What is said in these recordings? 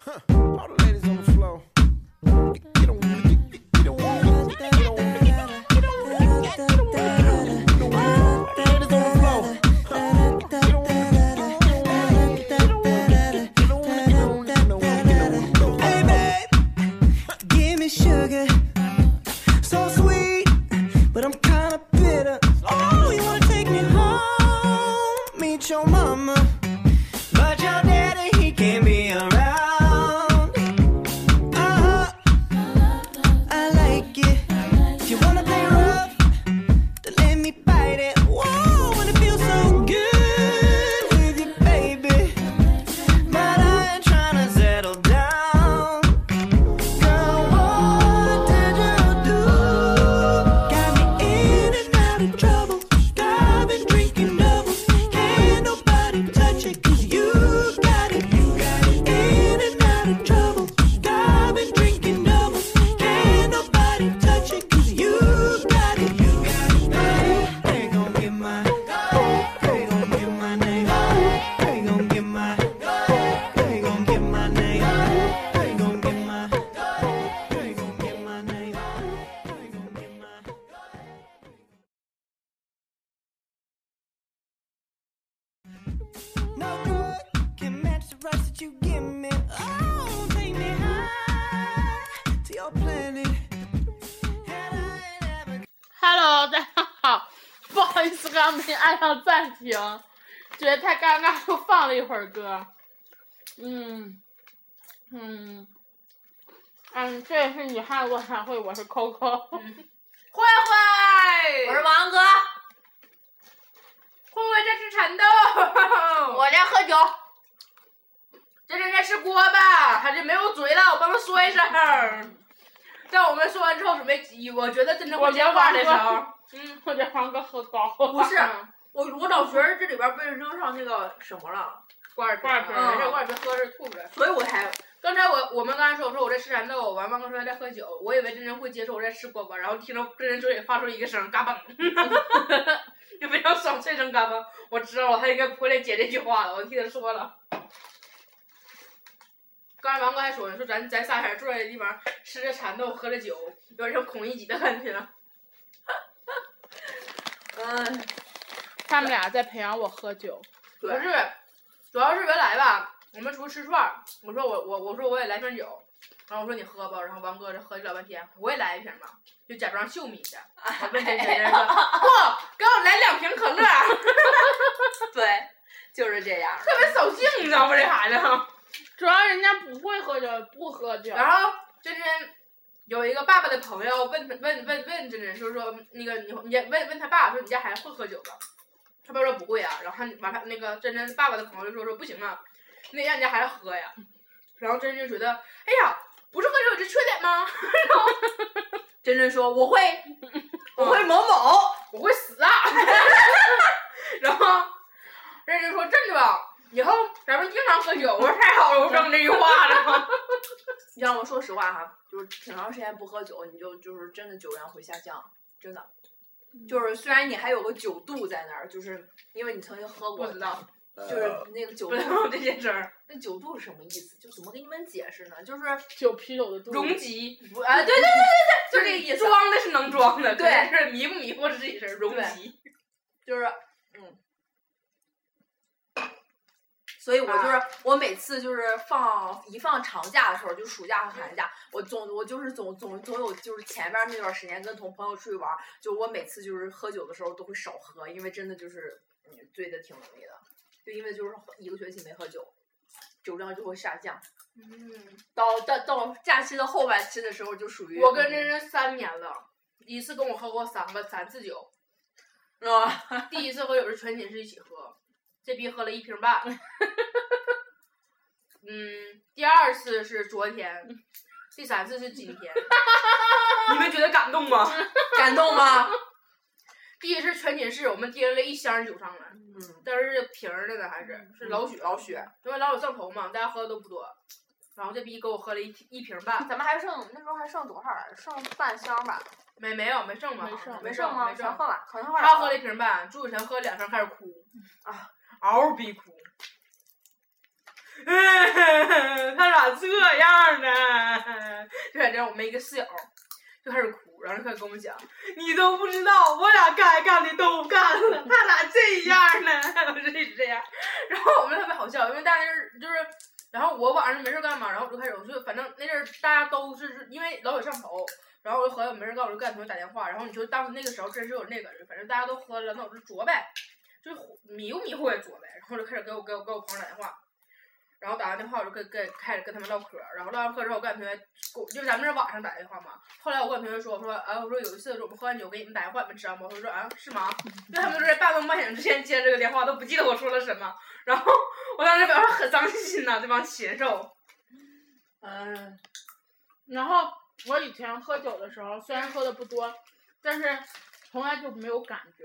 Huh. All the ladies on the floor. Get on Hello，大家好，不好意思，刚刚没按上暂停，觉得太尴尬，又放了一会儿歌。嗯，嗯，嗯，这也是女汉卧谈会，我是 Coco。慧慧，我是王哥，慧慧在吃蚕豆，我在喝酒。这人在吃锅巴，他这没有嘴了，我帮他说一声。在我们说完之后，准备，我觉得真的会接话的时候，嗯，我觉王哥喝高了。不是我我老觉得这里边被扔上那个什么了，罐儿罐儿瓶没事，嗯罐儿瓶喝是吐出来。所以我才刚才我我们刚才说我说我在吃蚕豆，完王哥说他在喝酒，我以为真人会接受我在吃锅巴，然后听到真人嘴里发出一个声嘎嘣 就非常爽脆声嘎嘣，我知道了，他应该不会来接这句话了，我替他说了。刚才王哥还说呢，说咱咱仨人坐在这地方吃着蚕豆，喝着酒，有点像孔乙己的感觉。嗯，他们俩在培养我喝酒。不是，主要是原来吧，我们出去吃串儿，我说我我我说我也来瓶酒，然后我说你喝吧，然后王哥这喝了老半天，我也来一瓶吧，就假装秀米的，我问真真真说，不，给我来两瓶可乐，对，就是这样。特别扫兴，你知道吗？这孩子。主要人家不会喝酒，不喝酒。然后真真有一个爸爸的朋友问问问问真真说说那个你你问问他爸说你家孩子会喝酒吗？他爸说不会啊，然后他完他那个真真爸爸的朋友就说说不行啊，你得让你家孩子喝呀。然后真真就觉得哎呀，不是喝酒有这缺点吗？然 后真真说我会，我会某某。我会死啊！然后真真说真的吧，以后咱们经常喝酒。我说太好了，我整这句话了。你让我说实话哈，就是挺长时间不喝酒，你就就是真的酒量会下降，真的。就是虽然你还有个酒度在那儿，就是因为你曾经喝过，不知道，就是那个酒度不知。道这件事儿。那酒度是什么意思？就怎么给你们解释呢？就是酒啤酒的度。容积，不啊，对对对对对，就这个意思。装的是能装的，对可是迷不迷惑是自己事儿，容积。就是嗯，所以我就是、我每次就是放一放长假的时候，就暑假和寒假，我总我就是总总总有就是前边那段时间跟同朋友出去玩儿，就我每次就是喝酒的时候都会少喝，因为真的就是嗯醉的挺容易的，就因为就是一个学期没喝酒，酒量就会下降。嗯，到到到假期的后半期的时候，就属于我跟真真三年了，一次跟我喝过三个三次酒，啊，第一次喝酒是全寝室一起喝，这逼喝了一瓶半。嗯，第二次是昨天，第三次是今天。你们觉得感动吗？感动吗？第一次全寝室我们提了一箱酒上来，嗯，但是是瓶儿的呢，还是是老许，老许，因为老有上头嘛，大家喝的都不多。然后这逼给我喝了一一瓶半，咱们还剩那时候还剩多少来着？剩半箱吧？没没有没剩吧？没剩没剩吗？没剩。全喝完，好像喝完他喝了一瓶半，朱雨辰喝了两瓶开始哭，啊，嗷嗷逼哭。他咋这样呢？就在这，我们一个室友就开始哭，然后就开始跟我们讲，你都不知道，我俩该干的都干了，他咋这样呢？我说一直这样，然后我们特别好笑，因为大家就是，然后我晚上没事干嘛，然后我就开始，我就反正那阵儿大家都是因为老有上头。然后我就合计我没事干，我就给俺同学打电话。然后你说当时那个时候真是有那个，反正大家都喝了，那我就作呗，就迷糊迷糊也做呗。然后就开始给我给我给我朋友打电话，然后打完电话我就跟跟开始跟他们唠嗑。然后唠完嗑之后，我跟俺同学，就咱们是晚上打电话嘛。后来我跟俺同学说，我说啊，我说有一次我们喝完酒给你们打电话，你们知道吗？我说啊，是吗？因为他们都在半梦半醒之间接这个电话，都不记得我说了什么。然后我当时表示很伤心呐、这帮禽兽。嗯，然后我以前喝酒的时候，虽然喝的不多，但是从来就没有感觉，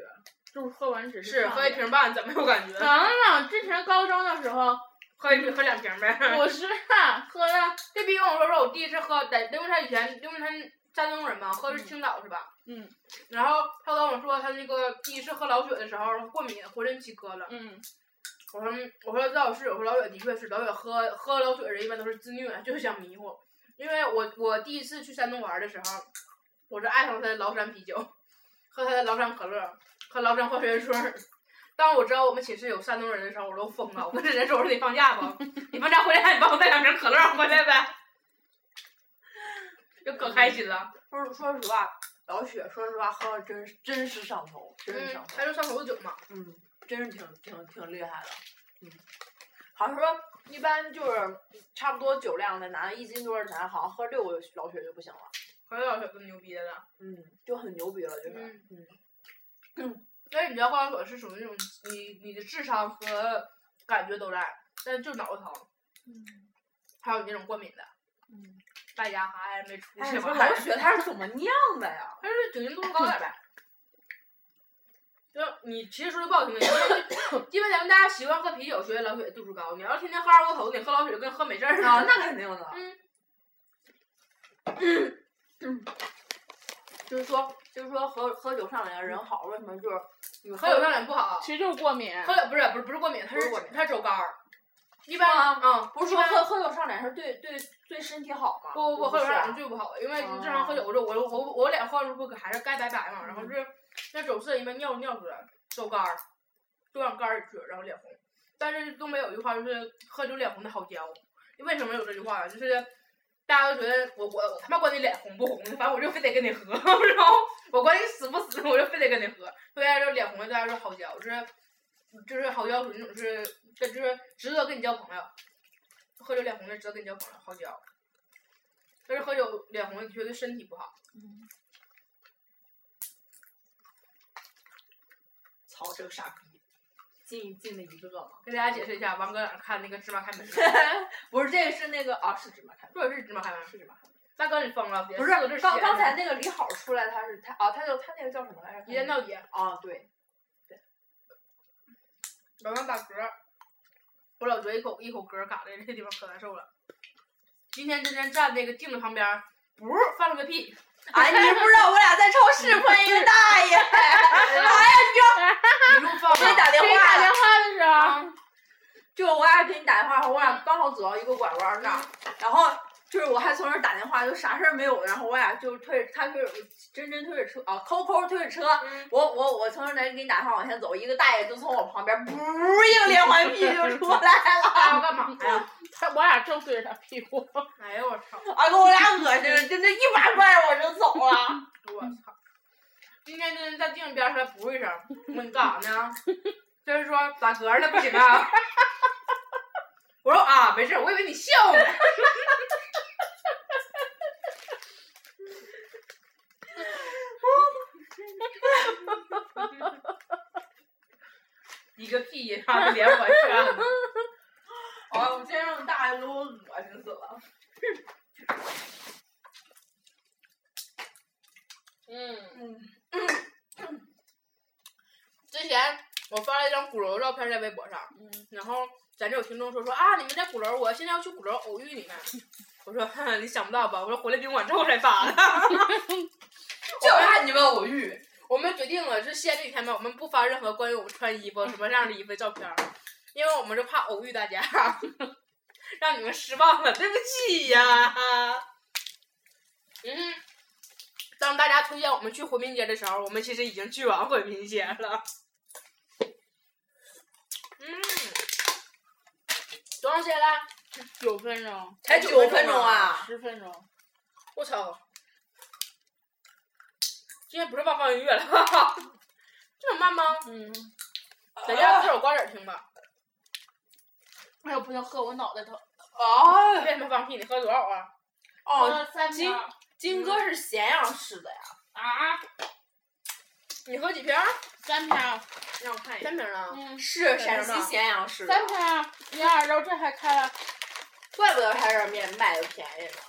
就是喝完只是喝一瓶半，怎么有感觉？能能，之前高中的时候，喝一瓶喝两瓶呗。不是啊喝了，这逼跟我说说，我第一次喝，在因为他以前因为他山东人嘛，喝的是青岛是吧？嗯然后他跟我说，他那个第一次喝老雪的时候过敏，浑身起疙瘩。嗯我说我说赵老师，我说老雪的确是老雪喝喝老雪的人一般都是自虐，就是想迷糊。因为我我第一次去山东玩的时候，我是爱上他的崂山啤酒，喝他的崂山可乐，喝崂山化学水儿。当我知道我们寝室有山东人的时候，我都疯了。我跟这人说：“我说你放假不？你放假回来，你帮我带两瓶可乐回来呗。”就可开心了。说说实话，老雪说实话喝了真真是上头，真是嗯上，头他。就上头的酒嘛。嗯，真是挺挺挺厉害的。嗯，好像说一般就是差不多酒量的男的，一斤多少钱？好像喝六个老雪就不行了。喝老雪更牛逼的了。嗯，就很牛逼了，就是。嗯嗯所以你知道高老雪是属于那种你你的智商和感觉都在，但是就脑子疼。嗯还有你那种过敏的，嗯，败家还没出哎，息吧？你说老雪它 是怎么酿的呀？它是酒精度数高点呗。就你其实说句不好听的，因为因为咱们大家习惯喝啤酒，觉得老雪度数高。你要是天天喝二锅头，你喝老雪跟喝美式儿似的。啊，那肯定的。嗯嗯，就是说，就是说喝喝酒上脸人好，为什么就是你喝酒上脸不好。其实就是过敏。喝酒不是不是不是过敏，他是他是过敏它是酒干儿。一般啊嗯，不是说喝喝酒上脸是对对对身体好吗？不不不，喝酒上脸是最不好的，因为你正常喝酒，我就我我我我脸喝的不还是该白白嘛，然后嗯是那走肾一般尿尿出来，酒干儿，就往肝儿里去，然后脸红。但是东北有一句话就是喝酒脸红的好交，为什么有这句话呢？就是大家都觉得我我我他妈管你脸红不红的，反正我就非得跟你喝，然后我管你死不死，我就非得跟你喝。所以大家说脸红的大家说好交，就是就是好交属于那种是这就是值得跟你交朋友。喝酒脸红的值得跟你交朋友，好交。但是喝酒脸红的的确对身体不好。操这个傻逼，进进了一个嘛。给大家解释一下，王哥在哪看那个芝麻开门？不是这个是那个啊，是芝麻开门，说的是芝麻开门，是芝麻开门。大哥你疯了？不是刚刚才那个李好出来，他是他啊，他就他那个叫什么来着？一言到底，啊，对，老王打嗝，我老觉得一口一口嗝嘎的这地方可难受了。今天今天站那个镜子旁边，不是放了个屁，哎，你不知道我俩在超市 碰一个大爷，哎呀，一路放给你打了。给你电话了，打电话的时候，就我俩给你打电话，我俩刚好走到一个拐弯那儿，然后就是我还从那儿打电话，就啥事儿没有，然后我俩就推着他推着真真推着车啊，抠抠推着车，嗯我我我从那儿给你打电话往前走，一个大爷就从我旁边噗一个连环屁就出来了，他要干嘛呀？他我俩正对着他屁股。哎呦我操！啊给我俩恶心的，就那一把拽我就走了。我操！今天真在镜子边上还补一声，我说你干啥呢？就是说打嗝了不行啊。我说啊，没事，我以为你笑呢。一个屁他们连环扇。哎，我今天这么大爷给我恶心死了。嗯，嗯，之前我发了一张鼓楼照片在微博上，嗯，然后咱这有听众说说啊，你们在鼓楼，我现在要去鼓楼偶遇你们。我说哼你想不到吧？我说回来宾馆之后才发的。就怕你们偶遇。我们决定了，是西安这几天吧，我们不发任何关于我们穿衣服什么样的衣服的照片儿，因为我们是怕偶遇大家，让你们失望了，对不起呀。嗯，当大家推荐我们去回民街的时候，我们其实已经去完回民街了。嗯，多长时间了？九分钟，才九分钟啊！十分钟。我操！今天不是忘放音乐了，哈哈，这么慢吗？嗯，在家喝首瓜子儿听吧。哎呦，不行，喝我脑袋疼。哦为什么放屁？你喝多少啊？哦，三金金哥是咸阳市的呀。啊，你喝几瓶儿？三瓶儿，让我看一下三瓶儿啊。嗯，是陕西咸阳市的，三瓶儿，呀，然后这还开了，怪不得他这儿面卖的便宜呢。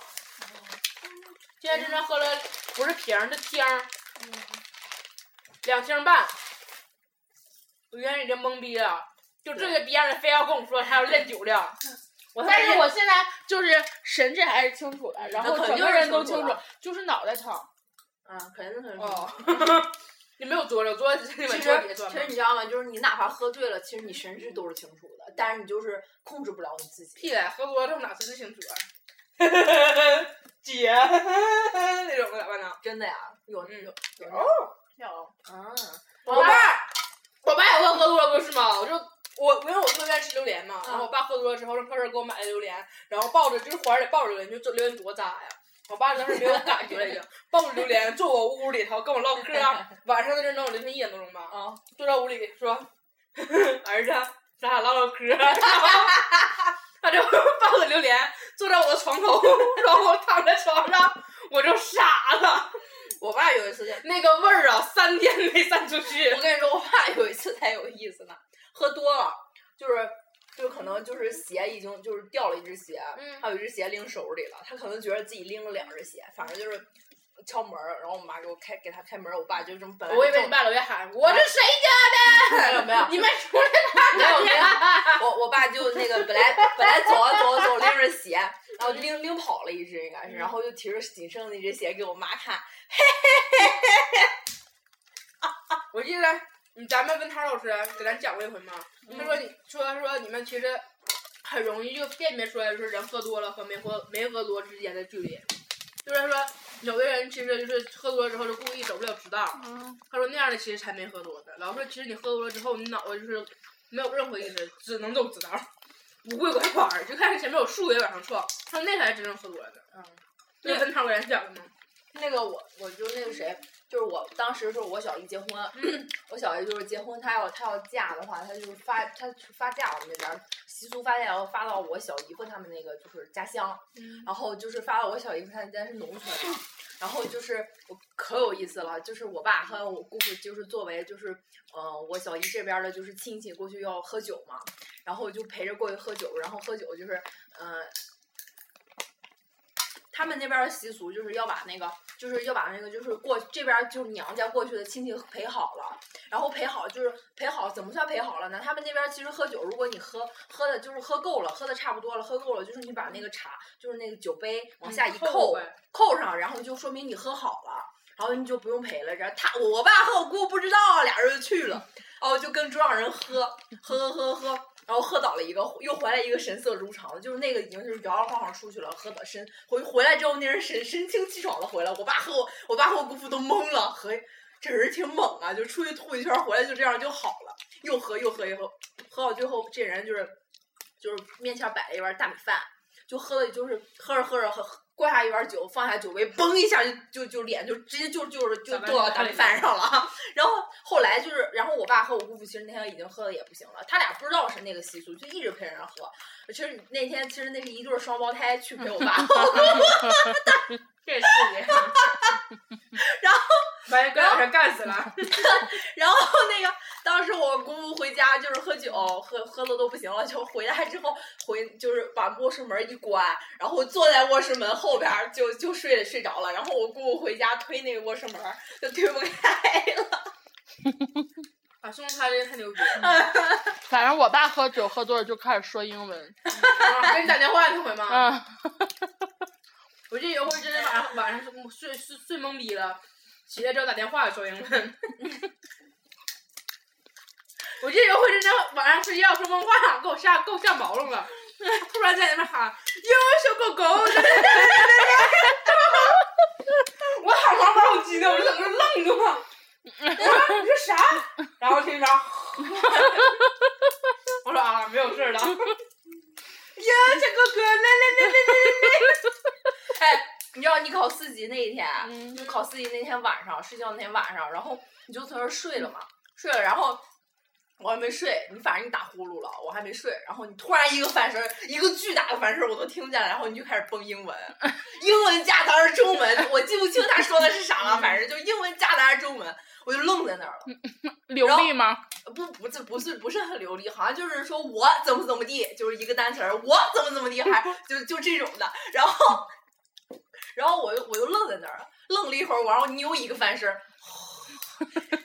今天真正喝了不是瓶儿，是听儿，嗯，两星半。我原来已经懵逼了，就这个逼样的非要跟我说他要练酒量，我但是我现在就是神志还是清楚的，然后整个人都清楚就是脑袋疼。嗯，肯定是。哦，你没有作了，作了你其实其实你知道吗？就是你哪怕喝醉了，其实你神志都是清楚的，但是你就是控制不了你自己。屁嘞，喝多了这哪分得清楚啊？姐，那种的咋办呢？真的呀，有嗯。有有。哦，有，啊，我爸，我爸也会喝多了不是吗？我就我因为我特别爱吃榴莲嘛，然后我爸喝多了之后，让超市给我买了榴莲，然后抱着就是怀里抱着榴莲，就这榴莲多渣呀！我爸当时没有感觉了已经，抱着榴莲坐我屋里头跟我唠嗑，晚上在这能有凌晨一点多钟吧，啊，坐到屋里说，儿子，咱俩唠唠嗑，然 后他就 抱着榴莲坐在我的床头，然后我躺在床上，我就傻了，我爸有一次就，那个味儿啊，三天没散出去我。跟你说，我爸有一次才有意思呢，喝多了，就是。就可能就是鞋已经就是掉了一只鞋，嗯还有一只鞋拎手里了，他可能觉得自己拎了两只鞋，反正就是敲门儿，然后我妈给我开给他开门儿，我爸就这么本来我以为正你爸老爷喊我是谁家的？没有没有 你们出来看没有没有。我我爸就那个本来本来走啊走啊走，拎着鞋，然后拎拎跑了一只应该是，然后就提着仅剩的那只鞋给我妈看，我记得你咱们文涛老师给咱讲过一回嘛，他说你说说你们其实很容易就辨别出来，就是人喝多了和没喝没喝多之间的距离。就是说，有的人其实就是喝多了之后就故意走不了直道。嗯，他说那样的其实才没喝多呢。老师说其实你喝多了之后，你脑子就是没有任何意识，只能走直道，不会拐弯儿，就看见前面有树也往上撞。他说那才是真正喝多了的。嗯，那跟涛给咱讲的吗？那个我我就那个谁，就是我当时就是我小姨结婚，我小姨就是结婚，她要她要嫁的话，她就是发她发嫁我们那边儿习俗发嫁然后发到我小姨夫他们那个就是家乡，嗯然后就是发到我小姨夫他们家是农村嘛，然后就是我可有意思了，就是我爸和我姑父就是作为就是呃我小姨这边儿的就是亲戚过去要喝酒嘛，然后就陪着过去喝酒，然后喝酒就是呃。他们那边儿的习俗就是要把那个，就是要把那个，就是过这边儿就是娘家过去的亲戚陪好了，然后陪好就是陪好，怎么算陪好了呢？他们那边儿其实喝酒，如果你喝喝的就是喝够了，喝的差不多了，喝够了，就是你把那个茶，就是那个酒杯往下一扣扣，上，然后就说明你喝好了，然后你就不用陪了。然后他我爸和我姑不知道啊，俩人就去了，哦就跟桌上人喝，喝喝喝喝，然后喝倒了一个，又回来一个神色如常的，就是那个已经就是摇摇晃晃出去了，喝的神回回来之后那人神神清气爽的回来，我爸和我我爸和我姑父都懵了，和这人挺猛啊，就出去吐一圈回来就这样就好了，又喝又喝又喝，喝到最后这人就是就是面前摆了一碗大米饭。就喝的就是喝着喝着喝灌下一碗酒，放下酒杯，嘣一下就就就脸就直接就就是就打翻坐到大米饭上了。然后后来就是，然后我爸和我姑父其实那天已经喝的也不行了，他俩不知道是那个习俗，就一直陪人家喝。其实那天其实那是一对儿双胞胎去陪我爸和我姑父这是的。然后把人干死了。然后那个当时我姑父回家就是喝酒，喝喝的都不行了，就回来之后回就是把卧室门一关，然后坐在卧室门后边儿就就睡睡着了。然后我姑父回家推那个卧室门儿就推不开了。啊，兄弟，他这个太牛逼了！反正我爸喝酒喝多了就开始说英文。啊给你打电话那回吗？啊，我记得有回真是晚上晚上睡睡睡懵逼了，起来之后打电话说英文。我记得有回真的晚上睡觉说梦话，给我吓给我吓毛了了。突然在那边喊：“哟，小狗狗！” 你说啥？然后听着，我说啊，没有事了。呀，这哥哥，那那那那那那。哎，你知道你考四级那一天，就考四级那天晚上，睡觉那天晚上，然后你就从那儿睡了嘛？睡了，然后。我还没睡，你反正你打呼噜了，我还没睡，然后你突然一个翻身，一个巨大的翻身，我都听见了，然后你就开始蹦英文，英文夹杂着中文，我记不清他说的是啥了，反正就英文夹杂着中文，我就愣在那儿了。流利吗？不不这不是不是很流利，好像就是说我怎么怎么地，就是一个单词儿，我怎么怎么地，还 就就这种的。然后，然后我又我又愣在那儿了，愣了一会儿，然后你又一个翻身儿，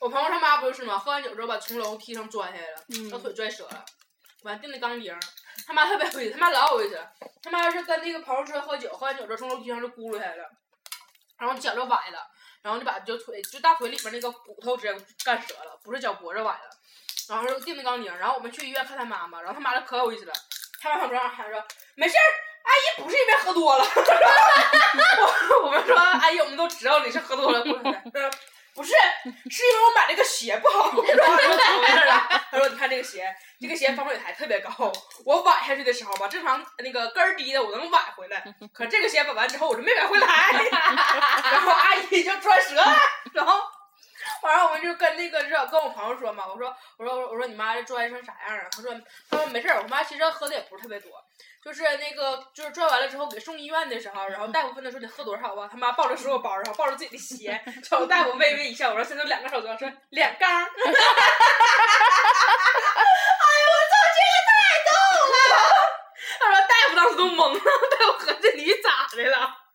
我朋友他妈不就是吗？喝完酒之后把从楼梯上摔下来了，嗯把腿拽折了，完钉的钢钉。他妈特别有意思，他妈老有意思了。他妈是跟那个朋友出来喝酒，喝完酒之后从楼梯上就咕噜下来了，然后脚就崴了，然后就把就腿就大腿里面那个骨头直接干折了，不是脚脖子崴了，然后就钉的钢钉。然后我们去医院看他妈妈，然后他妈就可有意思了，他妈旁边喊说没事儿。阿姨不是因为喝多了，我我们说阿姨，我们都知道你是喝多了过来的。不是，是因为我买那个鞋不好。然后就怎么回事了？他说你看这个鞋，这个鞋防水台特别高，我崴下去的时候吧，正常那个跟儿低的我能崴回来，可这个鞋崴完之后我就没崴回来，然后阿姨就拽折了，然后。完了，我们就跟那个这跟我朋友说嘛，我说我说我说你妈这拽成啥样啊？他说他说没事儿，我妈其实喝的也不是特别多，就是那个就是转完了之后给送医院的时候，然后大夫问他说得喝多少啊？他妈抱着所有包，然后抱着自己的鞋，朝大夫微微一笑，我说现在两个手镯说两缸 哎呦，我操，这个太逗了。他说大夫当时都懵了，大夫合计你咋的了？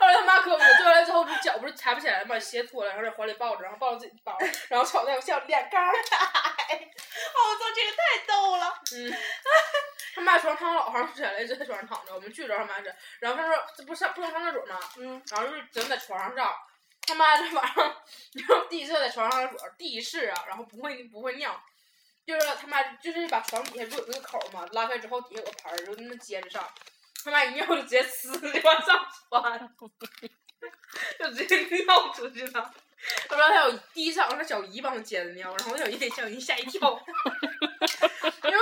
后来他妈可不是，拽完了之后不是脚不是抬不起来了，把鞋脱了，然后在怀里抱着，然后抱着自己的包，然后朝大夫笑两缸儿。我操，这个太逗了。嗯，他妈床躺老长时间了，一直在床上躺着，我们去的时候他妈是，然后他说这不上不能上厕所吗？嗯，然后就是整在床上照，他妈这晚上，然后第一次在床上上厕所，第一次啊，然后不会不会尿，就是他妈就是把床底下不有那个口嘛，拉开之后底下有个盆儿，就那么接着上，他妈一尿就直接呲就往上窜，就直接尿出去了。他说他有第一次好像是小姨帮他接的尿，然后小姨给小姨吓一跳，因为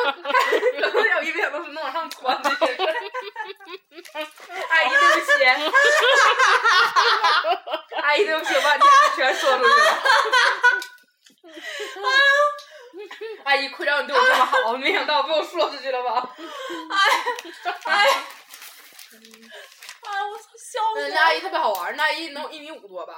然后小姨没想到是能往上窜的，阿姨对不起，阿姨对不起，我把你全说出去了。阿姨亏让你对我这么好，没想到被我说出去了吧？哎，哎，我操，笑死阿姨特别好玩，那阿姨能有一米五多吧，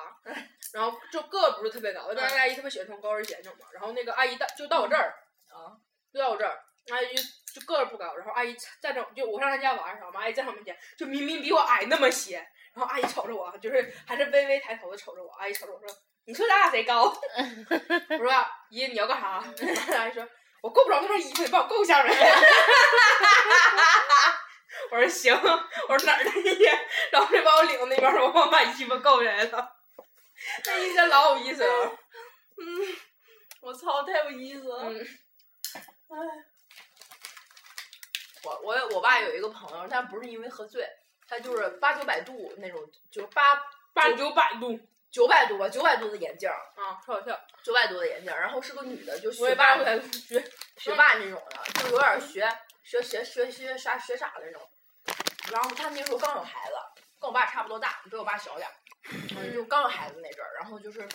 然后就个儿不是特别高，但是阿姨特别喜欢穿高跟鞋那种嘛。然后那个阿姨到就到我这儿，啊！就到我这儿，阿姨就就个儿不高，然后阿姨站着就我上她家玩的时候，嘛阿姨站我面前，就明明比我矮那么些，然后阿姨瞅着我，就是还是微微抬头的瞅着我，阿姨瞅着我说：“你说咱俩谁高？” 我说：“姨，你要干啥？” 阿姨说：“我够不着那件衣服，你帮我够一下呗。”我说行，我说哪儿的姨，然后就把我领到那边儿，我帮我把衣服够下来了。那一天老有意思了，嗯，我操，太有意思了。嗯，我我我爸有一个朋友，但不是因为喝醉，他就是八九百度那种，就是八八九百度九百度吧，九百度的眼镜儿，啊，跳跳，九百度的眼镜儿，然后是个女的，就学霸学，学霸那种的，就有点儿学学学学学啥学傻的那种。然后他那时候刚有孩子，跟我爸差不多大，比我爸小点儿，嗯，就刚有孩子那阵儿，然后就是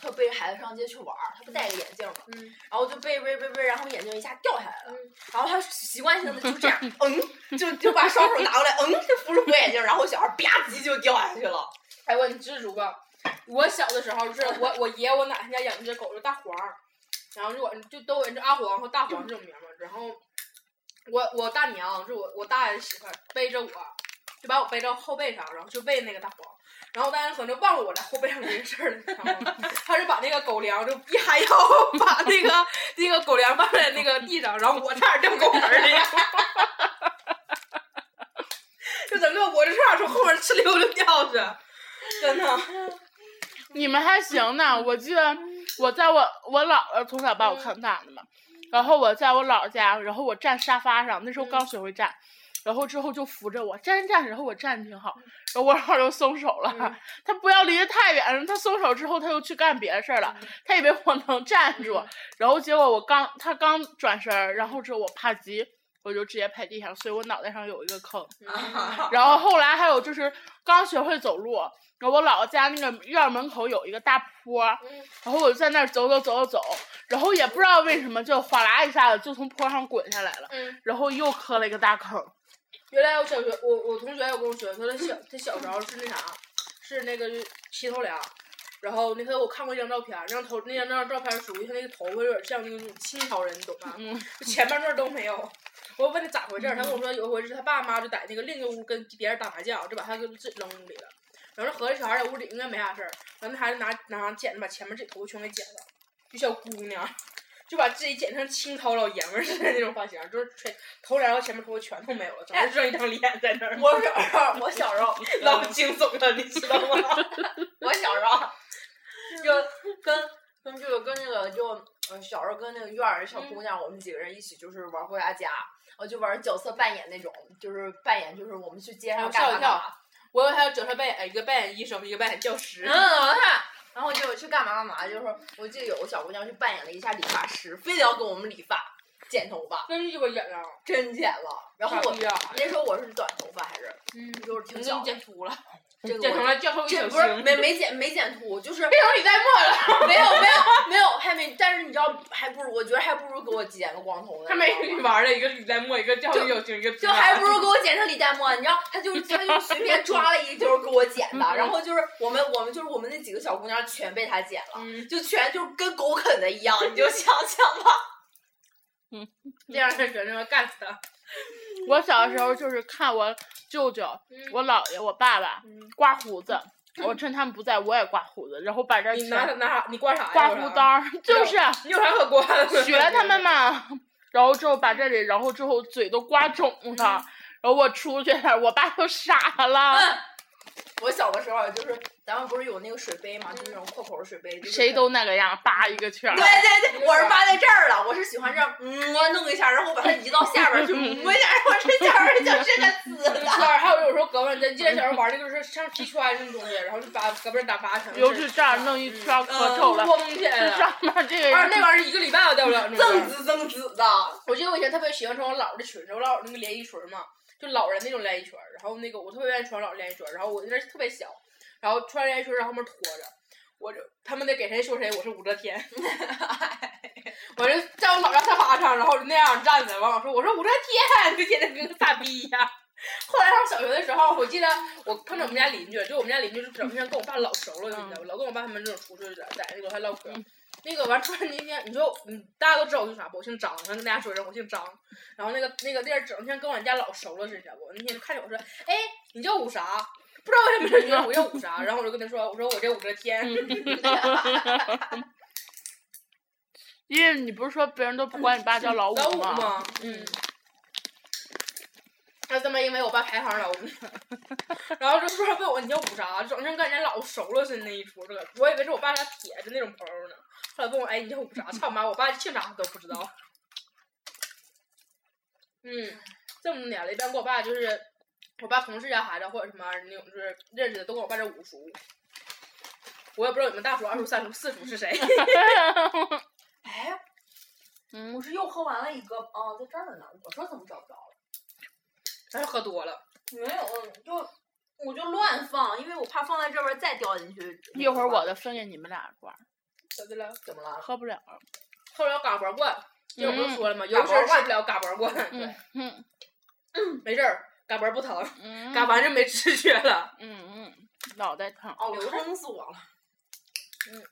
他背着孩子上街去玩儿，他不戴个眼镜嘛，嗯然后就背背背背，然后眼镜一下掉下来了，嗯然后他习惯性的就这样，嗯，就就把双手拿过来，嗯，就扶住我眼镜，然后小孩儿吧唧就掉下去了。哎，我你知足吧？我小的时候就是我我爷我奶他家养一只狗叫大黄儿，然后就我就都有人叫阿黄和大黄这种名儿嘛。然后我我大娘就我我大爷的媳妇儿背着我，就把我背到后背上，然后就喂那个大黄。然后我大爷可能就忘了我在后背上这件事儿了，你知道吗？他就把那个狗粮就一哈腰 把那个那个狗粮放在那个地上，然后我差点掉狗盆儿里。就整个我就差点从后面哧溜溜掉去，真的。你们还行呢，我记得我在我我姥姥从小把我看大的嘛，然后我在我姥姥家，然后我站沙发上，那时候刚学会站，然后之后就扶着我站站，然后我站得挺好，然后我姥姥就松手了，嗯。他不要离得太远，他松手之后他又去干别的事儿了，他以为我能站住，然后结果我刚他刚转身，然后之后我啪叽我就直接拍地上，所以我脑袋上有一个坑。嗯然后后来还有就是刚学会走路，然后我姥姥家那个院儿门口有一个大坡，然后我就在那儿走走走走走，然后也不知道为什么就哗啦一下子就从坡上滚下来了，嗯，然后又磕了一个大坑。原来我小学，我我同学有跟我说，说他小他小时候是那啥，是那个齐头梁，然后那个我看过一张照片，那张头那张那张照片属于他那个头发有点像那种清朝人，你懂吗？嗯，就前半段都没有。我问他咋回事儿，他跟我说有一回是他爸妈就在那个另一个屋跟别人打麻将，就把他给自己扔屋里了。然后合计小孩在屋里应该没啥事儿，然后那孩子拿拿剪子把前面自己头发全给剪了，就小姑娘。就把自己剪成清朝老爷们儿似的那种发型，就是全头帘和前面头发全都没有了，只剩一张脸在那儿。我小时候，我小时候，老惊悚了，你知道吗？我小时候 就跟跟这个跟那个就呃小时候跟那个院儿的小姑娘，我们几个人一起就是玩过家家，我就玩角色扮演那种，就是扮演就是我们去街上干吓我一跳嘛干嘛。我以为还有角色扮演，一个扮演医生，一个扮演教师。嗯，我看，然后就去干嘛干嘛，就是我记得有个小姑娘去扮演了一下理发师，非得要给我们理发、剪头发，真鸡巴剪了！真剪了。然后我！那时候我是短头发还是嗯，就是挺你小的，剪秃了，这个剪成了教授一小这不是，没没剪没剪秃，就是变成李代沫了。没有没有没有还没，但是你知道还不如我觉得还不如给我剪个光头呢，他没你玩了，一个李代沫，一个教授一小星，一个就还不如给我剪成李代沫，你知道，他就是他就随便抓了一就是给我剪的，然后就是我们我们就是我们那几个小姑娘全被他剪了，嗯，就全就是跟狗啃的一样，你就想想吧。嗯这样的学生干死他。我小的时候就是看我舅舅、我姥爷、我爸爸嗯刮胡子，我趁他们不在，我也刮胡子，然后把这儿你拿拿啥？你刮啥呀？刮胡刀，就是你有啥可刮的？学他们嘛。然后之后把这里，然后之后嘴都刮肿了，然后我出去了，我爸都傻了。我小的时候就是咱们不是有那个水杯嘛，就那种阔口的水杯，就是谁都那个样，扒一个圈儿对。对对，我是扒在这儿了，我是喜欢这样，嗯，弄一下，然后把它移到下边儿去，摸一下，然后这下边儿就是个紫的。还有有时候胳膊，咱记得小时候玩那个就是像皮圈那种东西，然后就把胳膊打扒成。尤其这样弄一圈可丑了，咣起来了。这上面这个而且那玩意儿一个礼拜都掉不了那锃种。紫锃紫的，我记得我以前特别喜欢穿我姥儿的裙子，我姥儿那个连衣裙嘛，就老人那种连衣裙儿，然后那个我特别愿意穿老人连衣裙儿，然后我那阵特别小，然后穿连衣裙儿在后面拖着，我就他们得给谁说谁，我是武则天，我就在我姥家沙发上，然后就那样站着，完我说我说武则天，就天天跟个傻逼一样。后来上小学的时候，我记得我碰着我们家邻居，就我们家邻居就整天跟我爸老熟了，你知道吧？老跟我爸他们这种出去在在那个楼下唠嗑。那个完突然那天，你说嗯，大家都知道我姓啥不？我姓张，我跟大家说一声，我姓张。然后那个那个地儿整天跟我家老熟了似的，你知道不？那天就看见我说，哎，你叫武啥？不知道为什么就觉得我叫武啥，然后我就跟他说，我说我叫武则天。因为你不是说别人都不管你爸叫老五老五吗？嘛，嗯。他这么因为我爸排行老五，然后就说问我你叫武啥，整天跟人家老熟了似的那一出，这个我以为是我爸家铁的那种朋友呢。后来问我，哎，你叫武啥？操妈，我爸姓啥都不知道。嗯，这么多年了，一般跟我爸就是我爸同事家孩子或者什么那种就是认识的，都跟我爸这五叔。我也不知道你们大叔、二叔、三叔、四叔是谁。哎，嗯我，是又喝完了一个，哦，在这儿呢，我说怎么找不着了？还是喝多了。没有，就我就乱放，因为我怕放在这边再掉进去。一会儿我的分给你们俩罐儿，咋的了？怎么了？喝不了。后来嘎巴罐，这我不是说了吗？有嘎巴罐时候吃不了嘎巴罐，嗯嗯 没事儿，嘎巴不疼，嗯嘎完就没知觉了。嗯嗯，脑袋疼。哦，撑死我了！嗯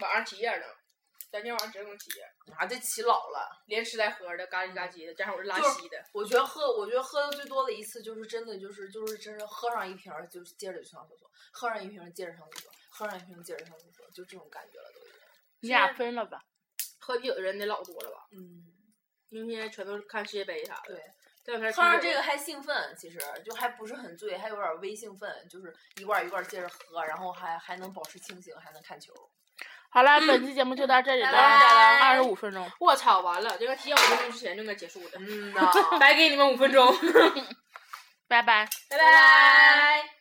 晚上起夜呢，咱今天晚上真能起夜，啊这起老了。连吃带喝的，嘎叽嘎叽的，加上我是拉稀的。我觉得喝，我觉得喝的最多的一次就是真的就是就是真是喝上一瓶儿就接着就上厕所，喝上一瓶接着上厕所，喝上一瓶儿接着上厕所，就这种感觉了都已经。你俩分了吧？喝啤酒的人得老多了吧？嗯，因为现在全都是看世界杯啥的。对，喝上这个还兴奋，其实就还不是很醉，还有点微兴奋，就是一罐儿一罐儿接着喝，然后还还能保持清醒，还能看球。好了，本 期节目就到这里了，二十五分钟。我操，完了，这个提前五分钟之前就应该结束的，嗯呐，白给你们五分钟 拜拜。拜拜。